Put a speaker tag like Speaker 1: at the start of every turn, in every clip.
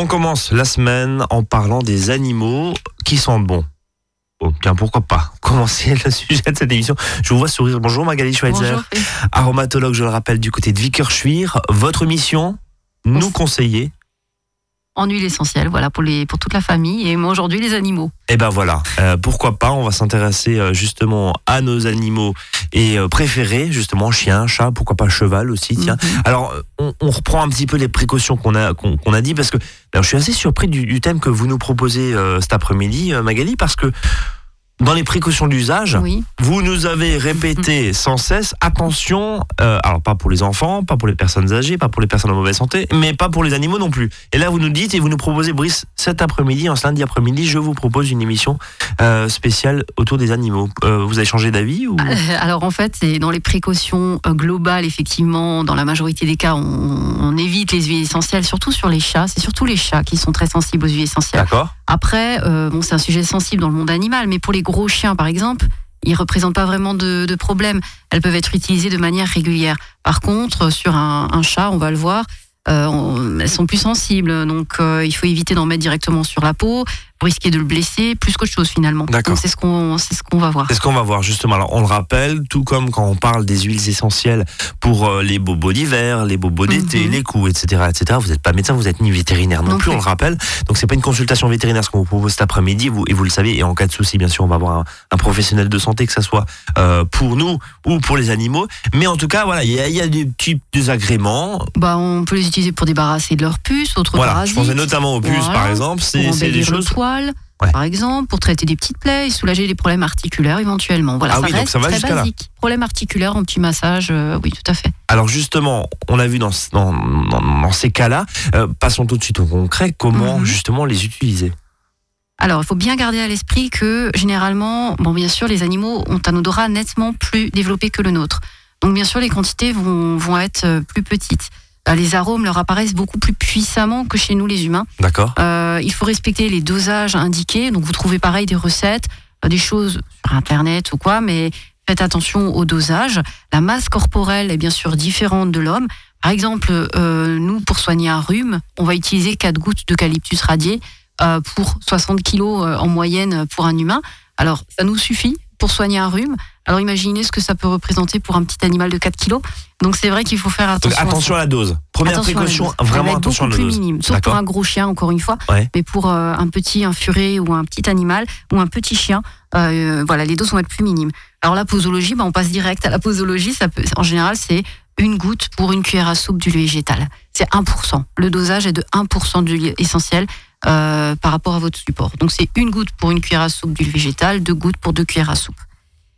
Speaker 1: on commence la semaine en parlant des animaux qui sentent bon. Bon, tiens, pourquoi pas commencer le sujet de cette émission. Je vous vois sourire. Bonjour Magali Schweitzer,
Speaker 2: Bonjour.
Speaker 1: aromatologue, je le rappelle, du côté de Vickerschwir. Votre mission, nous conseiller.
Speaker 2: En huile essentielle, voilà, pour, les, pour toute la famille. Et moi, aujourd'hui, les animaux.
Speaker 1: Et ben voilà, Euh, pourquoi pas, on va s'intéresser euh, justement à nos animaux et euh, préférés, justement chien, chat, pourquoi pas cheval aussi, tiens.
Speaker 2: Mhm.
Speaker 1: Alors, euh, on, on reprend un petit peu les précautions qu'on a, qu'on qu'on a dit, parce que alors, je suis assez surpris du, du thème que vous nous proposez cet après-midi, Magali, parce que dans les précautions d'usage,
Speaker 2: Oui.
Speaker 1: vous nous avez répété sans cesse, attention, euh, alors pas pour les enfants, pas pour les personnes âgées, pas pour les personnes en mauvaise santé, mais pas pour les animaux non plus. Et là, vous nous dites et vous nous proposez, Brice, cet après-midi, en ce lundi après-midi, je vous propose une émission euh, spéciale autour des animaux. Euh, vous avez changé d'avis ou...
Speaker 2: Alors, en fait, c'est dans les précautions globales, effectivement, dans la majorité des cas, on, on évite les huiles essentielles, surtout sur les chats. C'est surtout les chats qui sont très sensibles aux huiles essentielles.
Speaker 1: D'accord
Speaker 2: Après, euh, c'est un sujet sensible dans le monde animal, mais pour les gros chiens, par exemple, ils représentent pas vraiment de, problème. Elles peuvent être utilisées de manière régulière. Par contre, sur un, chat, on va le voir, euh, elles sont plus sensibles, donc euh, il faut éviter d'en mettre directement sur la peau, risquer de le blesser, plus qu'autre chose finalement.
Speaker 1: D'accord.
Speaker 2: C'est ce qu'on c'est ce qu'on va voir.
Speaker 1: C'est ce qu'on va voir justement. Alors on le rappelle, tout comme quand on parle des huiles essentielles pour euh, les bobos d'hiver, les bobos d'été,
Speaker 2: Mhm.
Speaker 1: les coups, etc., etc. Vous n'êtes pas médecin, vous êtes ni vétérinaire non,
Speaker 2: Non
Speaker 1: plus, on le rappelle. Donc c'est pas une consultation vétérinaire ce qu'on vous propose cet après-midi, vous, et vous le savez. Et en cas de souci, bien sûr, on va avoir un, un professionnel de santé, que ça soit euh, pour nous ou pour les animaux. Mais en tout cas, voilà, il y, y a des petits désagréments.
Speaker 2: Bah, on peut les utiliser pour débarrasser de leurs puces, autres
Speaker 1: Voilà, je
Speaker 2: parasites.
Speaker 1: pensais notamment aux puces,
Speaker 2: Voilà.
Speaker 1: par exemple. C'est des choses.
Speaker 2: le
Speaker 1: Ouais.
Speaker 2: par exemple, pour traiter des petites plaies et soulager les problèmes articulaires éventuellement. Voilà,
Speaker 1: Ah
Speaker 2: ça
Speaker 1: oui, donc
Speaker 2: reste
Speaker 1: ça va
Speaker 2: très
Speaker 1: jusqu'à là.
Speaker 2: basique. Problème articulaire, un petit massage, euh, oui, tout à fait.
Speaker 1: Alors justement, on a vu dans, ce- dans, dans- dans ces cas-là, euh, passons tout de suite au concret, comment
Speaker 2: Mhm.
Speaker 1: justement les utiliser?
Speaker 2: Alors, il faut bien garder à l'esprit que généralement, bon, bien sûr, les animaux ont un odorat nettement plus développé que le nôtre. Donc, bien sûr, les quantités vont, vont être euh, plus petites. Euh, Les arômes leur apparaissent beaucoup plus puissamment que chez nous, les humains.
Speaker 1: D'accord
Speaker 2: Euh, il faut respecter les dosages indiqués. Donc, vous trouvez pareil des recettes, euh, des choses sur Internet ou quoi, mais faites attention au dosage. La masse corporelle est bien sûr différente de l'homme. Par exemple, euh, nous, pour soigner un rhume, on va utiliser 4 gouttes d'eucalyptus radié euh, pour 60 kilos euh, en moyenne pour un humain. Alors, ça nous suffit pour soigner un rhume. Alors, imaginez ce que ça peut représenter pour un petit animal de 4 kilos. Donc, c'est vrai qu'il faut faire
Speaker 1: Donc,
Speaker 2: attention. à ça.
Speaker 1: attention à la dose. Première
Speaker 2: Attention à la
Speaker 1: précaution,
Speaker 2: dose.
Speaker 1: Vraiment attention à la
Speaker 2: beaucoup plus
Speaker 1: dose.
Speaker 2: minime, sauf pour un gros chien, encore une fois.
Speaker 1: Ouais.
Speaker 2: Mais pour euh, un petit, un furet ou un petit animal ou un petit chien, euh, voilà, les doses vont être plus minimes. Alors la posologie, bah, on passe direct à la posologie. Ça peut, en général, c'est une goutte pour une cuillère à soupe d'huile végétale. C'est 1%. Le dosage est de 1% d'huile essentielle euh, par rapport à votre support. Donc c'est une goutte pour une cuillère à soupe d'huile végétale, deux gouttes pour deux cuillères à soupe.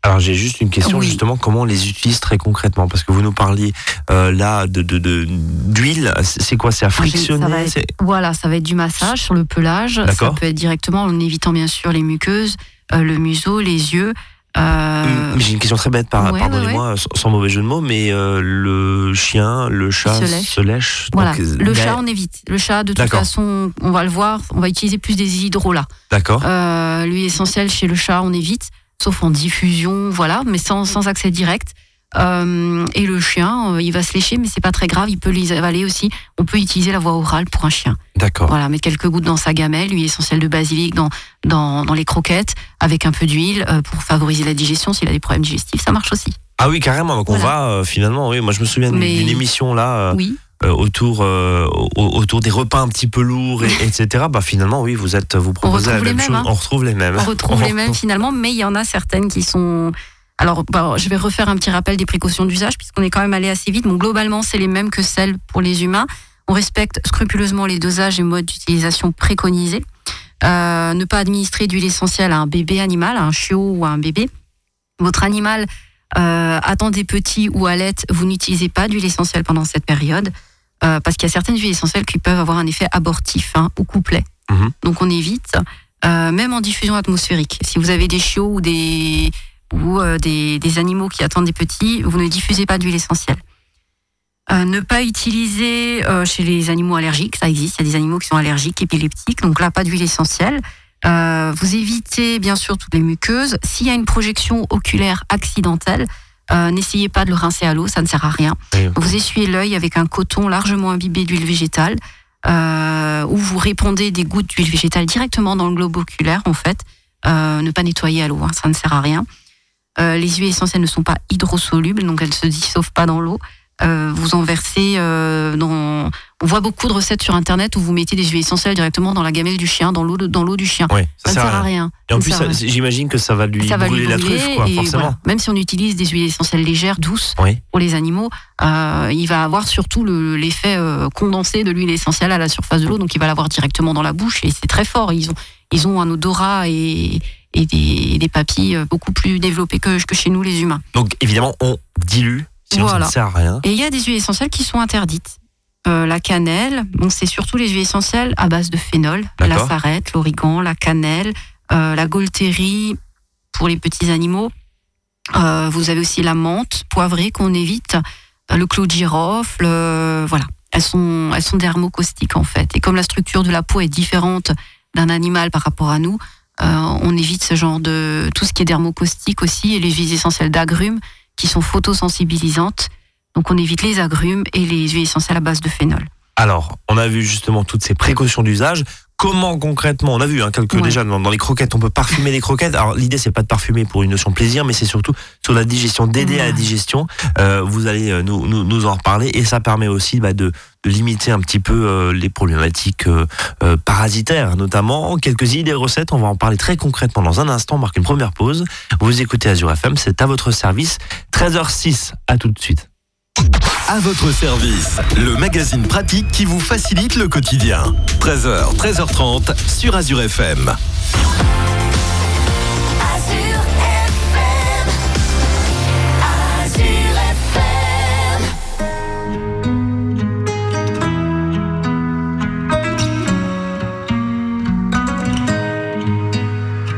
Speaker 1: Alors j'ai juste une question
Speaker 2: Oui.
Speaker 1: justement, comment on les utilise très concrètement? Parce que vous nous parliez euh, là de d'huile, c'est quoi? C'est à
Speaker 2: Ah, ça
Speaker 1: frictionner?
Speaker 2: être-
Speaker 1: c'est-
Speaker 2: Voilà, ça va être du massage sur le pelage. Ça peut être directement en évitant bien sûr les muqueuses, euh, le museau, les yeux. Euh,
Speaker 1: J'ai une question très bête, par-
Speaker 2: ouais,
Speaker 1: pardonnez-moi, sans- sans mauvais jeu de mots, mais euh, le chien, le chat
Speaker 2: se lèche.
Speaker 1: se lèche.
Speaker 2: Voilà,
Speaker 1: donc, euh,
Speaker 2: le chat on évite. Le chat de toute façon, on va le voir, on va utiliser plus des hydrolats.
Speaker 1: D'accord.
Speaker 2: Euh, L'huile essentielle chez le chat on évite, sauf en diffusion, voilà, mais sans, sans accès direct. Euh, et le chien, euh, il va se lécher, mais c'est pas très grave, il peut les avaler aussi. On peut utiliser la voie orale pour un chien.
Speaker 1: D'accord.
Speaker 2: Voilà, mettre quelques gouttes dans sa gamelle, l'huile essentielle de basilic dans, dans, dans les croquettes, avec un peu d'huile euh, pour favoriser la digestion. S'il a des problèmes digestifs, ça marche aussi.
Speaker 1: Ah oui, carrément. Donc on va finalement, oui, moi je me souviens d'une- émission là.
Speaker 2: Oui,
Speaker 1: autour euh, au- autour des repas un petit peu lourds et, etc bah finalement oui vous êtes vous proposez la
Speaker 2: retrouve
Speaker 1: même
Speaker 2: les
Speaker 1: chose
Speaker 2: mêmes, hein.
Speaker 1: on retrouve les mêmes
Speaker 2: on retrouve les mêmes finalement, mais il y en a certaines qui sont. Alors, bah, je vais refaire un petit rappel des précautions d'usage, puisqu'on est quand même allé assez vite. Bon, globalement, c'est les mêmes que celles pour les humains. On respecte scrupuleusement les dosages et modes d'utilisation préconisés. Euh, ne pas administrer d'huile essentielle à un bébé animal, à un chiot ou à un bébé. Votre animal euh, attend des petits ou allait, vous n'utilisez pas d'huile essentielle pendant cette période, euh, parce qu'il y a certaines huiles essentielles qui peuvent avoir un effet abortif hein, ou couplet.
Speaker 1: Mhm.
Speaker 2: Donc on évite, même en diffusion atmosphérique. Si vous avez des chiots ou des ou euh, des, des animaux qui attendent des petits, vous ne diffusez pas d'huile essentielle. Euh, ne pas utiliser euh, chez les animaux allergiques, ça existe, il y a des animaux qui sont allergiques, épileptiques, donc là pas d'huile essentielle. Euh, vous évitez bien sûr toutes les muqueuses. S'il y a une projection oculaire accidentelle, euh, n'essayez pas de le rincer à l'eau, ça ne sert à rien.
Speaker 1: Oui.
Speaker 2: Vous essuyez l'œil avec un coton largement imbibé d'huile végétale. euh, où vous répandez des gouttes d'huile végétale directement dans le globe oculaire, en fait. Ne pas nettoyer à l'eau, hein, ça ne sert à rien. Euh, les huiles essentielles ne sont pas hydrosolubles, donc elles se dissolvent pas dans l'eau. Euh, vous en versez euh, dans. On voit beaucoup de recettes sur internet où vous mettez des huiles essentielles directement dans la gamelle du chien, dans l'eau dans l'eau du chien.
Speaker 1: Oui,
Speaker 2: Ça ne sert à rien.
Speaker 1: Et en
Speaker 2: Ça
Speaker 1: plus,
Speaker 2: ne
Speaker 1: j'imagine que ça va lui
Speaker 2: ça va
Speaker 1: brûler la truffe, quoi, forcément.
Speaker 2: voilà. Même si on utilise des huiles essentielles légères, douces
Speaker 1: Oui.
Speaker 2: pour les animaux, euh, il va avoir surtout le- l'effet condensé de l'huile essentielle à la surface de l'eau, donc il va l'avoir directement dans la bouche et c'est très fort. Ils ont, ils ont un odorat et, et des, des papilles euh, beaucoup plus développés que, que chez nous les humains.
Speaker 1: Donc évidemment, on dilue, sinon
Speaker 2: Voilà.
Speaker 1: ça ne sert à rien.
Speaker 2: Et il y a des huiles essentielles qui sont interdites. Euh, la cannelle, bon, c'est surtout les huiles essentielles à base de phénol, la sarrette, l'origan, la cannelle, euh, la gaultérie pour les petits animaux. Euh, vous avez aussi la menthe poivrée qu'on évite, le clou de girofle, voilà. Elles sont, elles sont dermocaustiques en fait. Et comme la structure de la peau est différente d'un animal par rapport à nous, on évite ce genre de tout ce qui est dermocaustique aussi et les huiles essentielles d'agrumes qui sont photosensibilisantes. Donc on évite les agrumes et les huiles essentielles à base de phénol.
Speaker 1: Alors, on a vu justement toutes ces précautions d'usage. Comment concrètement, on a vu hein, quelques
Speaker 2: Ouais.
Speaker 1: déjà dans, dans les croquettes, on peut parfumer les croquettes. Alors l'idée c'est pas de parfumer pour une notion plaisir, mais c'est surtout sur la digestion, d'aider à la digestion. Euh, vous allez euh, nous, nous, nous en reparler et ça permet aussi bah, de, de limiter un petit peu euh, les problématiques euh, parasitaires, notamment quelques idées recettes. On va en parler très concrètement dans un instant. On marque une première pause. Vous écoutez Azure FM, c'est à votre service. 13h06, à tout de suite.
Speaker 3: À votre service, le magazine pratique qui vous facilite le quotidien. 13h, 13h30 sur Azure FM.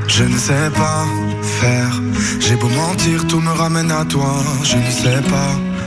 Speaker 4: Je ne sais pas faire. J'ai beau mentir, tout me ramène à toi. Je ne sais pas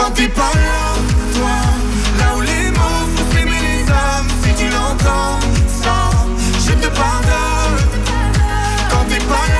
Speaker 4: Quand t'es pas là, toi, là où les mots font s'aimer les âmes, si tu l'entends, ça, je te pardonne. Quand t'es pas là,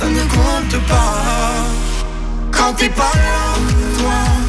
Speaker 4: ça ne compte pas. Quand t'es pas là, toi,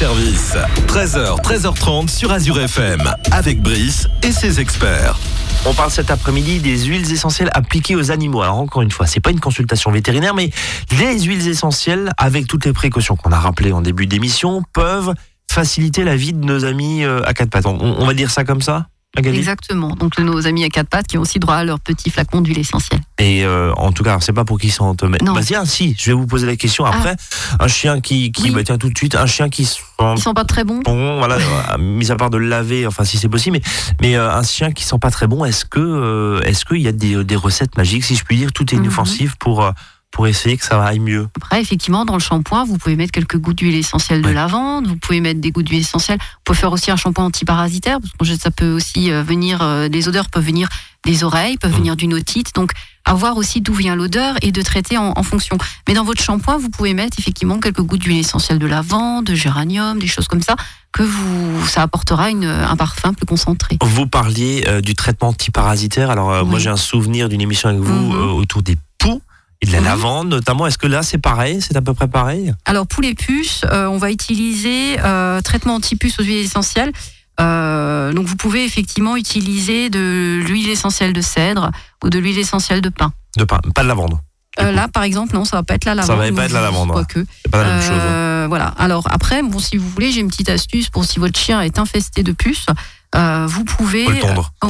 Speaker 3: service. 13h, 13h30 sur Azure FM, avec Brice et ses experts.
Speaker 1: On parle cet après-midi des huiles essentielles appliquées aux animaux. Alors encore une fois, c'est pas une consultation vétérinaire, mais les huiles essentielles, avec toutes les précautions qu'on a rappelées en début d'émission, peuvent faciliter la vie de nos amis euh, à quatre pattes. On, on va dire ça comme ça, Magali
Speaker 2: Exactement. Donc nos amis à quatre pattes qui ont aussi droit à leur petit flacon d'huile essentielle.
Speaker 1: Et euh, en tout cas, c'est pas pour qu'ils sentent. Mais
Speaker 2: Non.
Speaker 1: bah tiens, si, je vais vous poser la question après. Un chien qui, qui
Speaker 2: Oui.
Speaker 1: bah tiens tout de suite, un chien qui sent
Speaker 2: Ils sont pas très bons.
Speaker 1: bon, voilà, euh, mis à part de le laver, enfin si c'est possible, mais mais euh, un chien qui sent pas très bon, est-ce que euh, est-ce qu'il y a des, des recettes magiques, si je puis dire, tout est
Speaker 2: Mhm.
Speaker 1: inoffensif pour euh, pour essayer que ça aille mieux.
Speaker 2: Après, effectivement, dans le shampoing, vous pouvez mettre quelques gouttes d'huile essentielle de
Speaker 1: Ouais.
Speaker 2: lavande, vous pouvez mettre des gouttes d'huile essentielle. Vous pouvez faire aussi un shampoing antiparasitaire, parce que ça peut aussi euh, venir, euh, les odeurs peuvent venir des oreilles, peuvent
Speaker 1: Mm.
Speaker 2: venir d'une otite. Donc, avoir aussi d'où vient l'odeur et de traiter en, en fonction. Mais dans votre shampoing, vous pouvez mettre effectivement quelques gouttes d'huile essentielle de lavande, de géranium, des choses comme ça, que vous, ça apportera une, un parfum plus concentré.
Speaker 1: Vous parliez euh, du traitement antiparasitaire. Alors euh, moi j'ai un souvenir d'une émission avec vous
Speaker 2: Mhm.
Speaker 1: euh, autour des poux et de la
Speaker 2: Oui.
Speaker 1: lavande notamment. Est-ce que là c'est pareil C'est à peu près pareil?
Speaker 2: Alors pour les puces, euh, on va utiliser euh, traitement anti-puce aux huiles essentielles. Euh, donc vous pouvez effectivement utiliser de l'huile essentielle de cèdre ou de l'huile essentielle de pin.
Speaker 1: De pas, pas de lavande.
Speaker 2: Euh, là par exemple non, ça va pas être la
Speaker 1: Ça
Speaker 2: lavande.
Speaker 1: va pas être la lavande. C'est pas la même chose. hein.
Speaker 2: Euh, Voilà. Alors après, bon si vous voulez, j'ai une petite astuce pour si votre chien est infesté de puces. euh, vous pouvez
Speaker 1: le tondre
Speaker 2: euh,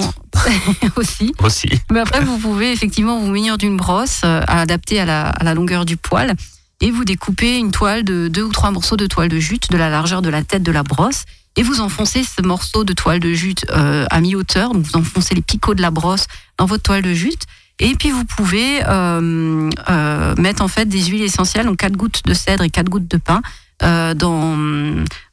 Speaker 2: aussi.
Speaker 1: aussi.
Speaker 2: Mais après, vous pouvez effectivement vous munir d'une brosse euh, adaptée à la, à la longueur du poil et vous découpez une toile de deux ou trois morceaux de toile de jute de la largeur de la tête de la brosse et vous enfoncez ce morceau de toile de jute euh, à mi-hauteur. Donc vous enfoncez les picots de la brosse dans votre toile de jute. Et puis vous pouvez euh, euh, mettre en fait des huiles essentielles, donc quatre gouttes de cèdre et quatre gouttes de pin euh, dans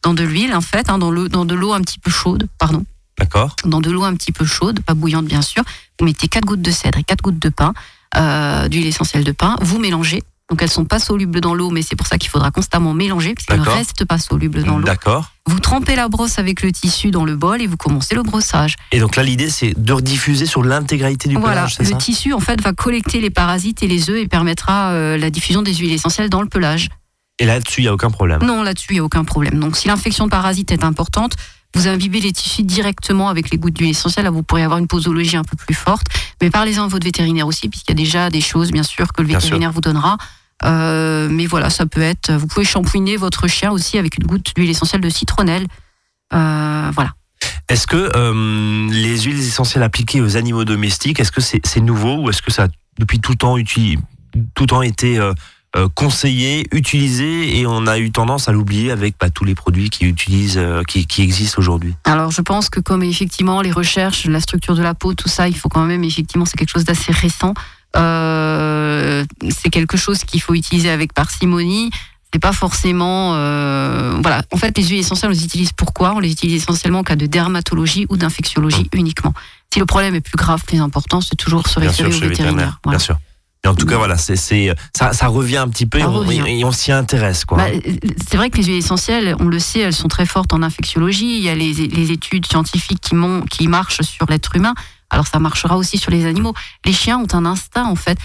Speaker 2: dans de l'huile en fait, hein, dans l'eau dans de l'eau un petit peu chaude, pardon
Speaker 1: D'accord.
Speaker 2: dans de l'eau un petit peu chaude, pas bouillante bien sûr. Vous mettez 4 gouttes de cèdre et 4 gouttes de pain, euh, d'huile essentielle de pain. Vous mélangez. Donc elles sont pas solubles dans l'eau, mais c'est pour ça qu'il faudra constamment mélanger, parce qu'elles ne restent pas solubles dans l'eau.
Speaker 1: D'accord.
Speaker 2: Vous trempez la brosse avec le tissu dans le bol et vous commencez le brossage.
Speaker 1: Et donc là l'idée c'est de rediffuser sur l'intégralité du
Speaker 2: voilà,
Speaker 1: pelage, c'est
Speaker 2: le
Speaker 1: ça
Speaker 2: tissu en fait va collecter les parasites et les œufs et permettra euh, la diffusion des huiles essentielles dans le pelage.
Speaker 1: Et là-dessus il y a aucun problème.
Speaker 2: Non, là-dessus, il n'y a aucun problème. Donc, si l'infection de parasite est importante, vous imbibez les tissus directement avec les gouttes d'huile essentielle. Là, vous pourrez avoir une posologie un peu plus forte. Mais parlez-en à votre vétérinaire aussi, puisqu'il y a déjà des choses, bien sûr, que le
Speaker 1: Bien sûr.
Speaker 2: vétérinaire vous donnera. Euh, mais voilà, ça peut être. Vous pouvez shampouiner votre chien aussi avec une goutte d'huile essentielle de citronnelle. Euh, voilà.
Speaker 1: Est-ce que euh, les huiles essentielles appliquées aux animaux domestiques, est-ce que c'est nouveau ou est-ce que ça a depuis tout temps, tout temps été euh, conseillé, utilisé et on a eu tendance à l'oublier avec bah, tous les produits qui utilisent, euh, qui, qui existent aujourd'hui
Speaker 2: Alors, je pense que comme effectivement les recherches, la structure de la peau, tout ça, il faut quand même effectivement, c'est quelque chose d'assez récent. Euh, c'est quelque chose qu'il faut utiliser avec parcimonie. C'est pas forcément, euh, voilà. En fait, les huiles essentielles, on les utilise pourquoi? On les utilise essentiellement en cas de dermatologie ou d'infectiologie uniquement. Si le problème est plus grave, plus important, c'est toujours se référer au vétérinaire.
Speaker 1: vétérinaire.
Speaker 2: Voilà.
Speaker 1: Bien sûr. En tout cas, voilà, c'est ça, ça revient un petit peu et on,
Speaker 2: revient.
Speaker 1: et on s'y intéresse. Quoi.
Speaker 2: Bah, c'est vrai que les huiles essentielles, on le sait, elles sont très fortes en infectiologie. Il y a les, les études scientifiques qui, mon- qui marchent sur l'être humain. Alors ça marchera aussi sur les animaux. Les chiens ont un instinct en fait.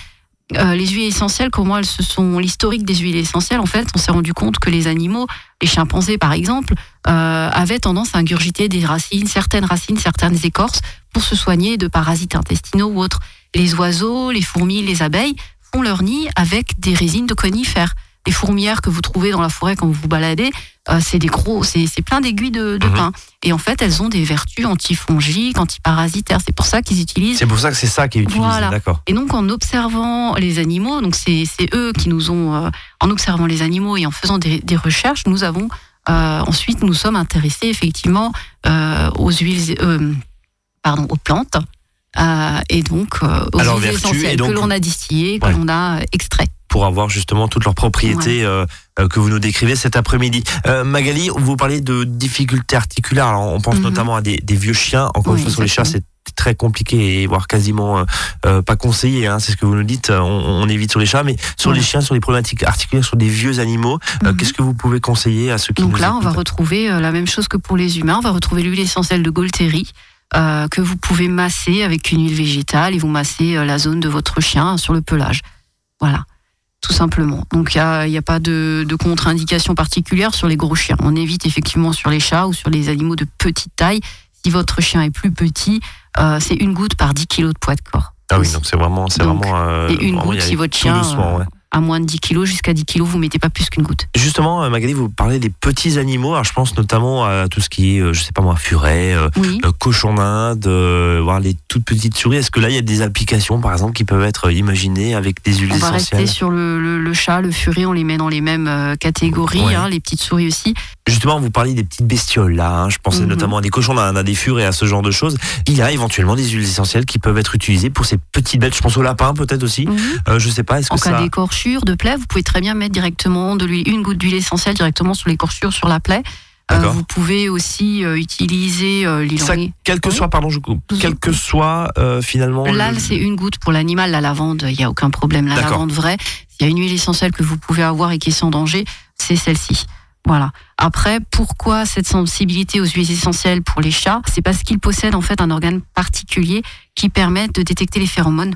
Speaker 2: Euh, les huiles essentielles, comment elles se sont l'historique des huiles essentielles en fait, on s'est rendu compte que les animaux, les chimpanzés par exemple, euh, avaient tendance à ingurgiter des racines, certaines racines, certaines écorces pour se soigner de parasites intestinaux ou autres. Les oiseaux, les fourmis, les abeilles font leur nid avec des résines de conifères. Les fourmilières que vous trouvez dans la forêt quand vous vous baladez, euh, c'est des gros, c'est plein d'aiguilles de, de
Speaker 1: Mhm.
Speaker 2: pin. Et en fait, elles ont des vertus antifongiques, antiparasitaires. C'est pour ça qu'ils utilisent
Speaker 1: C'est pour ça que c'est ça qui est utilisé,
Speaker 2: Voilà.
Speaker 1: d'accord.
Speaker 2: et donc en observant les animaux, donc c'est eux qui nous ont, euh, en observant les animaux et en faisant des, des recherches, nous avons euh, ensuite nous sommes intéressés effectivement aux huiles, pardon, aux plantes euh, et donc euh, aux
Speaker 1: et donc-
Speaker 2: que l'on a distillées, que
Speaker 1: Ouais.
Speaker 2: l'on a euh, extrait.
Speaker 1: Pour avoir justement toutes leurs propriétés euh, euh, que vous nous décrivez cet après-midi. Magali, vous parlez de difficultés articulaires. Alors, on pense
Speaker 2: Mhm.
Speaker 1: notamment à des, des vieux chiens. Encore
Speaker 2: Oui,
Speaker 1: une fois, sur les chats, c'est très compliqué et voire quasiment euh, pas conseillé. Hein, c'est ce que vous nous dites. On, on évite sur les chats, mais sur les chiens, sur les problématiques articulaires, sur des vieux animaux, euh,
Speaker 2: Mhm.
Speaker 1: qu'est-ce que vous pouvez conseiller à ceux qui
Speaker 2: Donc
Speaker 1: nous
Speaker 2: là, on va retrouver la même chose que pour les humains. On va retrouver l'huile essentielle de Golteri euh, que vous pouvez masser avec une huile végétale et vous massez euh, la zone de votre chien sur le pelage. Voilà. tout simplement. Donc il n'y a, pas de, de contre-indication particulière sur les gros chiens. On évite effectivement sur les chats ou sur les animaux de petite taille. Si votre chien est plus petit, euh, c'est une goutte par 10 kilos de poids de corps.
Speaker 1: Ah oui, donc c'est vraiment, c'est vraiment. euh,
Speaker 2: et une
Speaker 1: vraiment,
Speaker 2: goutte si votre chien
Speaker 1: doucement, ouais.
Speaker 2: A moins de 10 kilos, jusqu'à 10 kilos, vous mettez pas plus qu'une goutte.
Speaker 1: Justement, euh, Magali, vous parlez des petits animaux. Alors, je pense notamment à tout ce qui est, euh, je sais pas moi, furet, euh,
Speaker 2: Oui.
Speaker 1: cochon d'Inde, voir les toutes petites souris. Est-ce que là, il y a des applications, par exemple, qui peuvent être imaginées avec des huiles
Speaker 2: On va
Speaker 1: essentielles
Speaker 2: rester sur le, le- le chat, le furet, on les met dans les mêmes catégories,
Speaker 1: Ouais.
Speaker 2: hein, les petites souris aussi.
Speaker 1: Justement, vous parliez des petites bestioles là. hein. Je pensais
Speaker 2: Mhm.
Speaker 1: notamment à des cochons d'Inde, à des furets, à ce genre de choses. Il y a éventuellement des huiles essentielles qui peuvent être utilisées pour ces petites bêtes. Je pense au lapin, peut-être aussi. Euh, je sais pas. Est-ce que ça
Speaker 2: de plaie, vous pouvez très bien mettre directement de l'huile, une goutte d'huile essentielle directement sur l'écorchure, sur la plaie. Euh, vous pouvez aussi euh, utiliser euh,
Speaker 1: Ça,
Speaker 2: l'île
Speaker 1: quel que soit, pardon, je coupe, quel que soit euh, finalement.
Speaker 2: Là,
Speaker 1: le-
Speaker 2: c'est une goutte pour l'animal. La lavande, il n'y a aucun problème. La lavande vraie, s'il y a une huile essentielle que vous pouvez avoir et qui est sans danger, c'est celle-ci. Voilà. Après, pourquoi cette sensibilité aux huiles essentielles pour les chats? C'est parce qu'ils possèdent en fait un organe particulier qui permet de détecter les phéromones.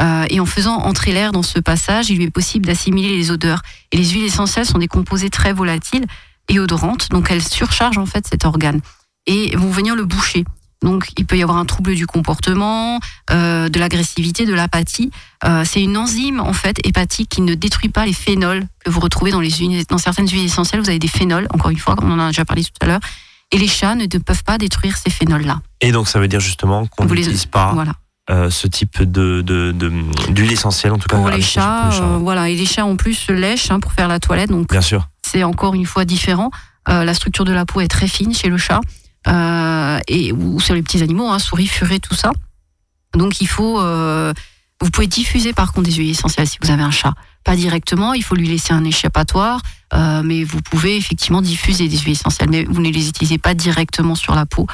Speaker 2: Euh, et en faisant entrer l'air dans ce passage, il lui est possible d'assimiler les odeurs. Et les huiles essentielles sont des composés très volatiles et odorantes, donc elles surchargent en fait cet organe et vont venir le boucher. Donc il peut y avoir un trouble du comportement, euh, de l'agressivité, de l'apathie. Euh, c'est une enzyme en fait hépatique qui ne détruit pas les phénols que vous retrouvez dans les huiles- dans certaines huiles essentielles. Vous avez des phénols, encore une fois, comme on en a déjà parlé tout à l'heure. Et les chats ne peuvent pas détruire ces phénols-là.
Speaker 1: Et donc, ça veut dire justement qu'on
Speaker 2: Vous les-
Speaker 1: n'utilise pas
Speaker 2: Voilà.
Speaker 1: Euh, ce type de d'huile essentielle, en tout cas
Speaker 2: Pour les chats,
Speaker 1: pour les
Speaker 2: euh, voilà. Et les chats en plus se lèchent hein, pour faire la toilette, donc
Speaker 1: Bien sûr.
Speaker 2: c'est encore une fois différent. Euh, la structure de la peau est très fine chez le chat et ou sur les petits animaux, hein, souris, furets, tout ça. Donc il faut, vous pouvez diffuser par contre des huiles essentielles si vous avez un chat. Pas directement, il faut lui laisser un échappatoire, mais vous pouvez effectivement diffuser des huiles essentielles, mais vous ne les utilisez pas directement sur la peau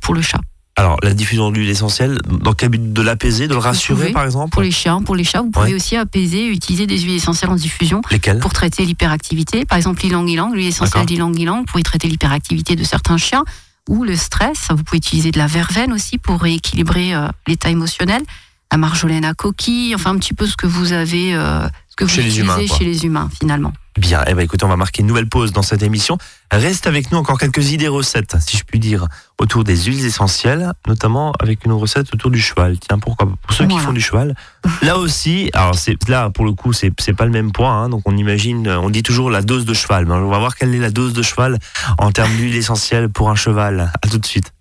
Speaker 2: pour le chat.
Speaker 1: Alors, la diffusion d'huile essentielle, dans quel but? De l'apaiser, de le rassurer,
Speaker 2: pouvez.
Speaker 1: par exemple?
Speaker 2: Pour les chiens, pour les chats, vous pouvez
Speaker 1: Ouais.
Speaker 2: aussi apaiser, utiliser des huiles essentielles en diffusion
Speaker 1: Lesquels
Speaker 2: pour traiter l'hyperactivité. Par exemple, l'ilang-ilang, l'huile essentielle d'ilang-ilang, vous pouvez traiter l'hyperactivité de certains chiens ou le stress. Vous pouvez utiliser de la verveine aussi pour rééquilibrer euh, l'état émotionnel. La marjolaine à coquille, enfin un petit peu ce que vous avez, euh, ce que vous
Speaker 1: les
Speaker 2: utilisez
Speaker 1: humains,
Speaker 2: chez les humains finalement.
Speaker 1: Bien, eh ben écoutez, on va marquer une nouvelle pause dans cette émission. Reste avec nous encore quelques idées recettes, si je puis dire, autour des huiles essentielles, notamment avec une recette autour du cheval. Tiens, pourquoi Pour ceux qui font du cheval, là aussi, alors c'est là pour le coup, c'est c'est pas le même point. hein, donc on imagine, on dit toujours la dose de cheval. Mais on va voir quelle est la dose de cheval en termes d'huile essentielle pour un cheval. À tout de suite.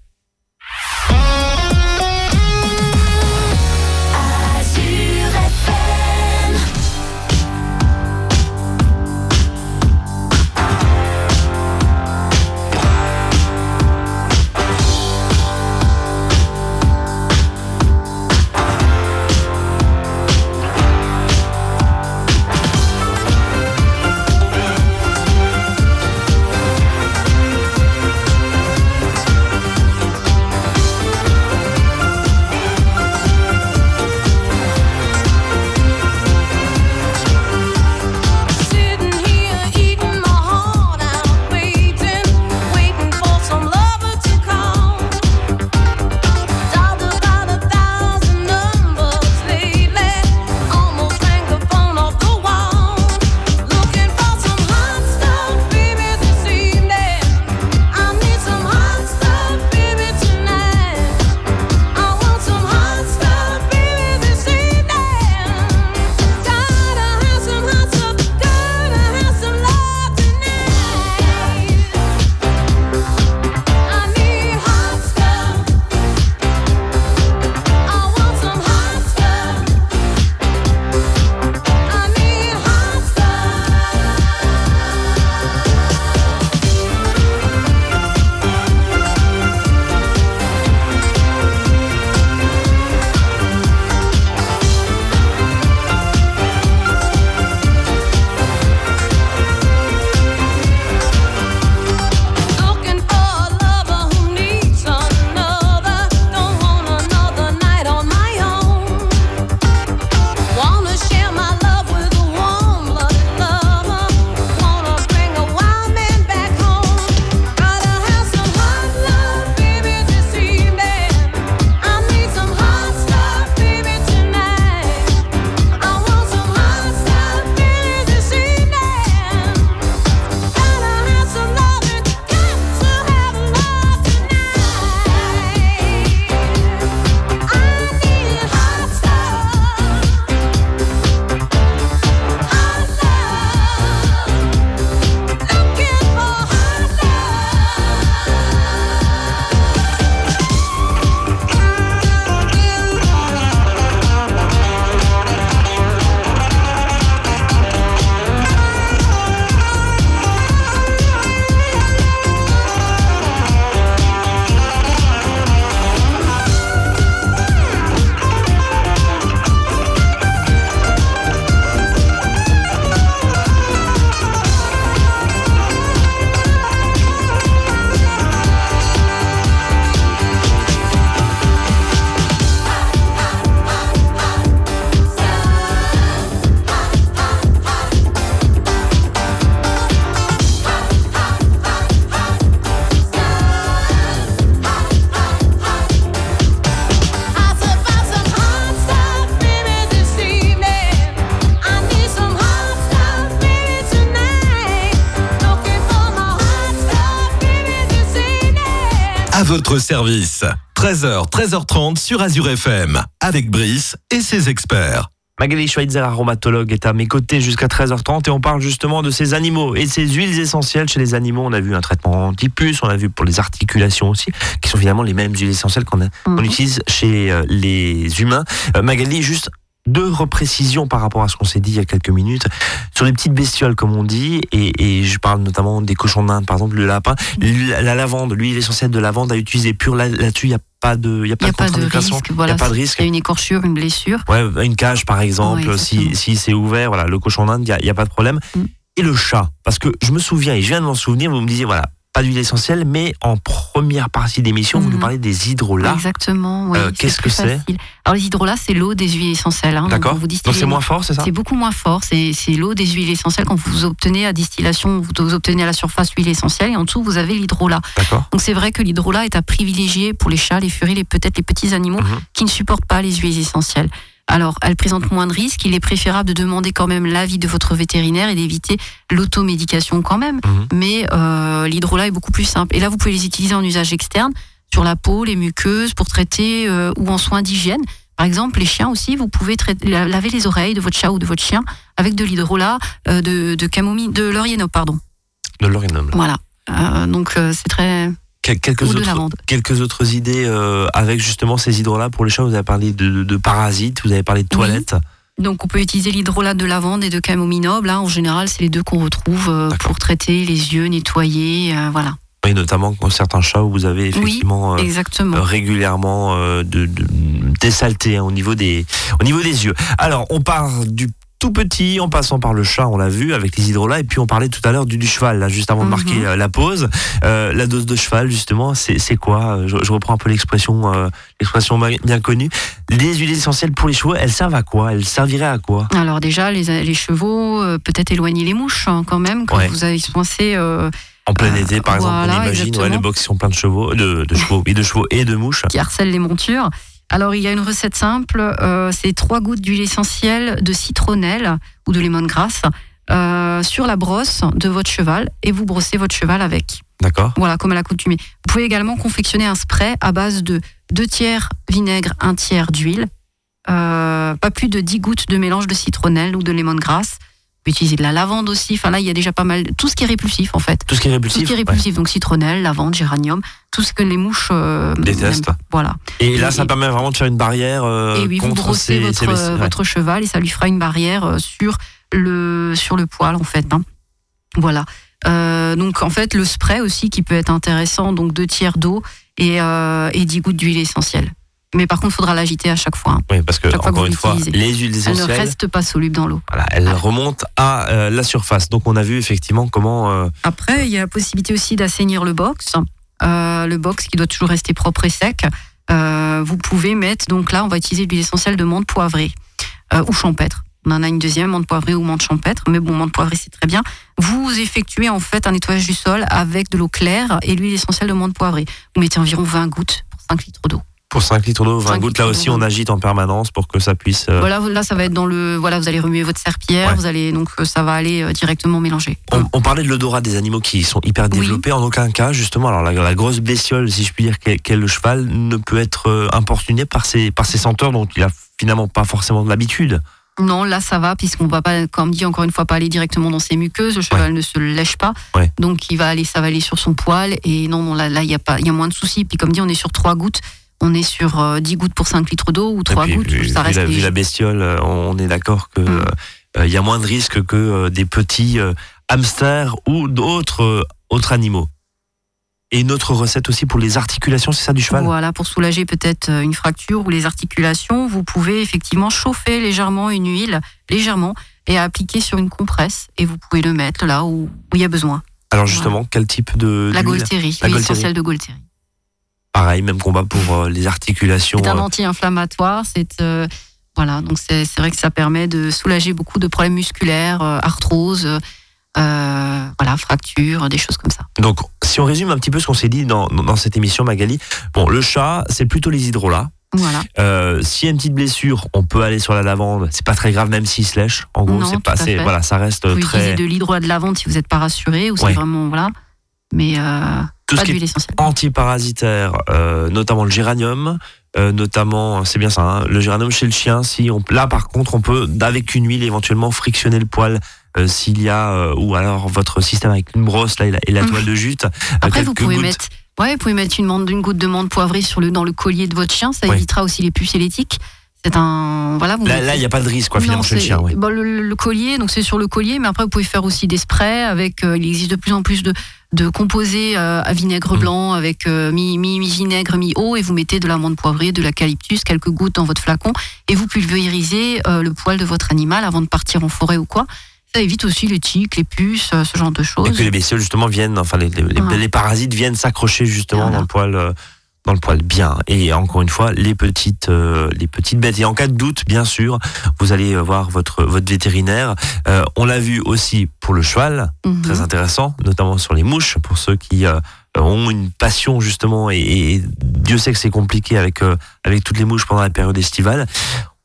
Speaker 3: Votre service. 13h, 13h30 sur Azure FM, avec Brice et ses experts.
Speaker 1: Magali Schweitzer, aromatologue, est à mes côtés jusqu'à 13h30 et on parle justement de ces animaux et de ces huiles essentielles chez les animaux. On a vu un traitement anti-puce, on a vu pour les articulations aussi, qui sont finalement les mêmes huiles essentielles qu'on a- qu'on
Speaker 2: Mhm.
Speaker 1: utilise chez euh, les humains. Euh, Magali, juste deux reprécisions par rapport à ce qu'on s'est dit il y a quelques minutes sur les petites bestioles comme on dit et, et je parle notamment des cochons d'Inde par exemple le lapin la, la lavande l'huile essentielle de lavande à utiliser pure là- là-dessus il n'y a pas de il y a
Speaker 2: Il
Speaker 1: pas
Speaker 2: n'y a
Speaker 1: de
Speaker 2: pas de risque.
Speaker 1: il
Speaker 2: Voilà,
Speaker 1: n'y a pas de risque
Speaker 2: Il y a une écorchure, une blessure.
Speaker 1: Ouais, une cage par exemple,
Speaker 2: Ouais,
Speaker 1: si, si c'est ouvert, voilà, le cochon d'Inde, il n'y a, il y a pas de problème.
Speaker 2: Mm.
Speaker 1: Et le chat, parce que je me souviens, et je viens de m'en souvenir, vous me disiez, voilà, pas d'huile essentielle, mais en première partie d'émission, vous
Speaker 2: Mhm.
Speaker 1: nous parlez des hydrolats.
Speaker 2: Exactement. Oui,
Speaker 1: Euh, qu'est-ce que c'est.
Speaker 2: Alors les hydrolats, c'est l'eau des huiles essentielles. hein. Donc,
Speaker 1: D'accord
Speaker 2: vous
Speaker 1: Donc
Speaker 2: distillez-
Speaker 1: c'est moins fort, c'est ça
Speaker 2: C'est beaucoup moins fort. C'est c'est l'eau des huiles essentielles. Quand vous obtenez à distillation, vous obtenez à la surface l'huile essentielle et en dessous, vous avez l'hydrolat.
Speaker 1: D'accord.
Speaker 2: Donc c'est vrai que l'hydrolat est à privilégier pour les chats, les furies, les peut-être les petits animaux
Speaker 1: Mhm.
Speaker 2: qui ne supportent pas les huiles essentielles. Alors, elle présente moins de risques. Il est préférable de demander quand même l'avis de votre vétérinaire et d'éviter l'automédication quand même.
Speaker 1: Mhm.
Speaker 2: Mais euh, l'hydrolat est beaucoup plus simple. Et là, vous pouvez les utiliser en usage externe sur la peau, les muqueuses, pour traiter euh, ou en soins d'hygiène. Par exemple, les chiens aussi, vous pouvez traiter- laver les oreilles de votre chat ou de votre chien avec de l'hydrolat euh, de, de camomille, de laurier pardon.
Speaker 1: De.
Speaker 2: Voilà. Euh, donc c'est très
Speaker 1: quelques,
Speaker 2: ou de
Speaker 1: autres, quelques autres idées euh, avec justement ces hydrolats pour les chats? Vous avez parlé de, de- de parasites, vous avez parlé de
Speaker 2: Oui.
Speaker 1: toilettes.
Speaker 2: Donc on peut utiliser l'hydrolat de lavande et de camomille noble. hein. En général, c'est les deux qu'on retrouve euh, pour traiter les yeux, nettoyer, euh, voilà.
Speaker 1: Et notamment pour certains chats où vous avez effectivement
Speaker 2: Exactement.
Speaker 1: régulièrement de, de- des saletés hein, au niveau des au niveau des yeux. Alors on part du tout petit en passant par le chat, on l'a vu avec les hydrolats et puis on parlait tout à l'heure du, du cheval là juste avant de
Speaker 2: Mhm.
Speaker 1: marquer euh, la pause. Euh, la dose de cheval justement, c'est quoi? Euh, je, je reprends un peu l'expression euh, l'expression bien connue. Les huiles essentielles pour les chevaux, elles servent à quoi? Elles serviraient à quoi?
Speaker 2: Alors déjà, les, les chevaux, euh, peut-être éloigner les mouches hein, quand même, quand
Speaker 1: Ouais.
Speaker 2: vous avez pensé.
Speaker 1: En plein été par exemple,
Speaker 2: voilà,
Speaker 1: on imagine ouais, les box sont pleins de chevaux, de, de chevaux, et de chevaux et de mouches.
Speaker 2: qui harcèlent les montures. Alors, il y a une recette simple, euh, c'est trois gouttes d'huile essentielle de citronnelle ou de lemongrass euh, sur la brosse de votre cheval et vous brossez votre cheval avec.
Speaker 1: D'accord
Speaker 2: Voilà, comme à l'accoutumée. Vous pouvez également confectionner un spray à base de deux tiers vinaigre, un tiers d'huile, euh, pas plus de 10 gouttes de mélange de citronnelle ou de lemongrass. Vous utiliser de la lavande aussi. Enfin là, il y a déjà pas mal, tout ce qui est répulsif en fait.
Speaker 1: Tout ce qui est
Speaker 2: Tout
Speaker 1: répulsif.
Speaker 2: ce qui est
Speaker 1: ouais.
Speaker 2: répulsif, donc citronnelle, lavande, géranium, tout ce que les mouches euh,
Speaker 1: Détestent.
Speaker 2: Voilà.
Speaker 1: Et là,
Speaker 2: Et-
Speaker 1: ça permet vraiment de faire une barrière euh,
Speaker 2: et oui, vous
Speaker 1: contre
Speaker 2: brossez
Speaker 1: ces,
Speaker 2: votre,
Speaker 1: ces
Speaker 2: euh,
Speaker 1: ouais.
Speaker 2: votre cheval et ça lui fera une barrière euh, sur le, sur le poil en fait. hein. Voilà. Euh, donc en fait, le spray aussi qui peut être intéressant, donc deux tiers d'eau et, et 10 gouttes d'huile essentielle. Mais par contre, il faudra l'agiter à chaque fois. hein.
Speaker 1: Oui, parce que
Speaker 2: Chaque fois que
Speaker 1: encore une fois, les huiles
Speaker 2: Elle ne
Speaker 1: essentielles,
Speaker 2: reste pas soluble dans l'eau.
Speaker 1: voilà, elles remontent à euh, la surface. Donc on a vu effectivement comment. euh,
Speaker 2: Après, il y a la possibilité aussi d'assainir le box. Euh, le box qui doit toujours rester propre et sec. Vous pouvez mettre, donc là, on va utiliser l'huile essentielle de menthe poivrée ou champêtre. On en a une deuxième, menthe poivrée ou menthe champêtre. Mais bon, menthe poivrée, c'est très bien. Vous effectuez en fait un nettoyage du sol avec de l'eau claire et l'huile essentielle de menthe poivrée. Vous mettez environ 20 gouttes pour 5 litres d'eau.
Speaker 1: Pour 5 litres d'eau, 20
Speaker 2: 5
Speaker 1: gouttes, là aussi on agite en permanence pour que ça puisse. euh,
Speaker 2: Voilà, là, ça va être dans le. Voilà, vous allez remuer votre serpillère,
Speaker 1: Ouais.
Speaker 2: vous allez donc euh, ça va aller euh, directement mélanger.
Speaker 1: On, on parlait de l'odorat des animaux qui sont hyper
Speaker 2: Oui.
Speaker 1: développés. En aucun cas, justement, alors la, la grosse bestiole, si je puis dire, qu'est le cheval, ne peut être importuné par ses, par ses senteurs dont il a finalement pas forcément de l'habitude.
Speaker 2: Non, là ça va puisqu'on va pas, comme dit encore une fois, pas aller directement dans ses muqueuses. Le cheval ne se lèche pas,
Speaker 1: Ouais.
Speaker 2: donc il va aller, ça va aller sur son poil. Et non, non, là, là, il y a pas, il y a moins de soucis. Puis comme dit, on est sur trois gouttes. On est sur euh, 10 gouttes pour 5 litres d'eau ou
Speaker 1: Et
Speaker 2: 3
Speaker 1: puis,
Speaker 2: gouttes.
Speaker 1: vu,
Speaker 2: ça
Speaker 1: vu
Speaker 2: reste
Speaker 1: la, vu la bestiole, euh, on est d'accord que
Speaker 2: Mm.
Speaker 1: euh, il y a moins de risques que euh, des petits euh, hamsters ou d'autres euh, autres animaux. Et une autre recette aussi pour les articulations, c'est ça du cheval?
Speaker 2: Voilà, pour soulager peut-être euh, une fracture ou les articulations, vous pouvez effectivement chauffer légèrement une huile, légèrement, et appliquer sur une compresse. Et vous pouvez le mettre là où il y a besoin.
Speaker 1: Alors justement, quel type de
Speaker 2: La
Speaker 1: La
Speaker 2: l'huile essentielle de Golterie.
Speaker 1: Pareil, même combat pour euh, les articulations.
Speaker 2: C'est un
Speaker 1: euh,
Speaker 2: anti-inflammatoire. C'est euh, voilà, donc c'est vrai que ça permet de soulager beaucoup de problèmes musculaires, arthrose, euh, voilà, fractures, des choses comme ça.
Speaker 1: Donc, si on résume un petit peu ce qu'on s'est dit dans, dans cette émission, Magali, bon, le chat, c'est plutôt les hydrolats.
Speaker 2: Voilà.
Speaker 1: Euh, S'il y a une petite blessure, on peut aller sur la lavande. C'est pas très grave, même s'il se lèche. En gros, c'est pas, voilà, ça reste
Speaker 2: Vous pouvez
Speaker 1: très.
Speaker 2: utiliser de l'hydrolat de lavande si vous n'êtes pas rassuré ou
Speaker 1: Ouais.
Speaker 2: c'est vraiment voilà. Mais euh,
Speaker 1: Tout
Speaker 2: pas
Speaker 1: ce qui est antiparasitaire, euh, notamment le géranium, euh, notamment, c'est bien ça, hein, le géranium chez le chien. Si on, là, par contre, on peut, avec une huile, éventuellement frictionner le poil. euh, s'il y a ou alors votre système avec une brosse là et la, et la toile de jute.
Speaker 2: Après, vous pouvez
Speaker 1: gouttes.
Speaker 2: mettre, ouais, vous pouvez mettre une, goutte de menthe poivrée sur le, dans le collier de votre chien. Ça évitera aussi les puces et les tiques. C'est un, voilà, vous
Speaker 1: Là, il n'y a pas de risque quoi,
Speaker 2: Non,
Speaker 1: finalement chez le chien.
Speaker 2: Bon, le, le- le collier, donc c'est sur le collier, mais après vous pouvez faire aussi des sprays avec. euh, il existe de plus en plus de, de composés euh, à vinaigre
Speaker 1: Mm.
Speaker 2: blanc avec euh, mi, mi, mi vinaigre, mi eau, et vous mettez de l'amande poivrée, de l'eucalyptus, quelques gouttes dans votre flacon, et vous pulvérisez euh, le poil de votre animal avant de partir en forêt ou quoi. Ça évite aussi les tiques, les puces, euh, ce genre de
Speaker 1: Et
Speaker 2: choses.
Speaker 1: que les bestioles justement viennent, enfin les, les- les- parasites viennent s'accrocher justement
Speaker 2: Voilà.
Speaker 1: dans le poil. Dans le poil bien et encore une fois les petites euh, les petites bêtes et en cas de doute bien sûr vous allez voir votre votre vétérinaire Euh, on l'a vu aussi pour le cheval
Speaker 2: Mhm.
Speaker 1: très intéressant, notamment sur les mouches, pour ceux qui euh, ont une passion justement, et, et Dieu sait que c'est compliqué avec, avec toutes les mouches pendant la période estivale.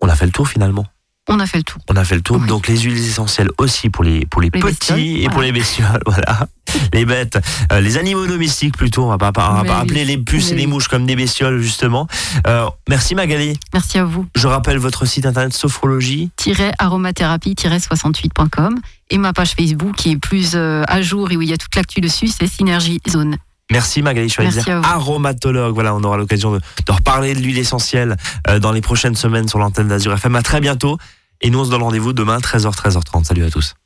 Speaker 1: On a fait le tour finalement.
Speaker 2: On a fait le tour.
Speaker 1: On a fait le tour.
Speaker 2: Oui.
Speaker 1: Donc les huiles essentielles aussi pour les, pour les,
Speaker 2: Les
Speaker 1: petits et pour les bestioles. Voilà. les bêtes, euh, les animaux domestiques plutôt. On va pas, on va pas
Speaker 2: oui.
Speaker 1: appeler les puces et les mouches comme des bestioles justement. Euh, merci Magali.
Speaker 2: Merci à vous.
Speaker 1: Je rappelle votre site internet sophrologie.
Speaker 2: aromathérapie-68.com et ma page Facebook qui est plus euh, à jour et où il y a toute l'actu dessus, c'est Synergie Zone.
Speaker 1: Merci Magali Schweitzer, aromatologue. Voilà, on aura l'occasion de, de reparler de l'huile essentielle euh, dans les prochaines semaines sur l'antenne d'Azur FM. À très bientôt. Et nous, on se donne rendez-vous demain, 13h, 13h30. Salut à tous.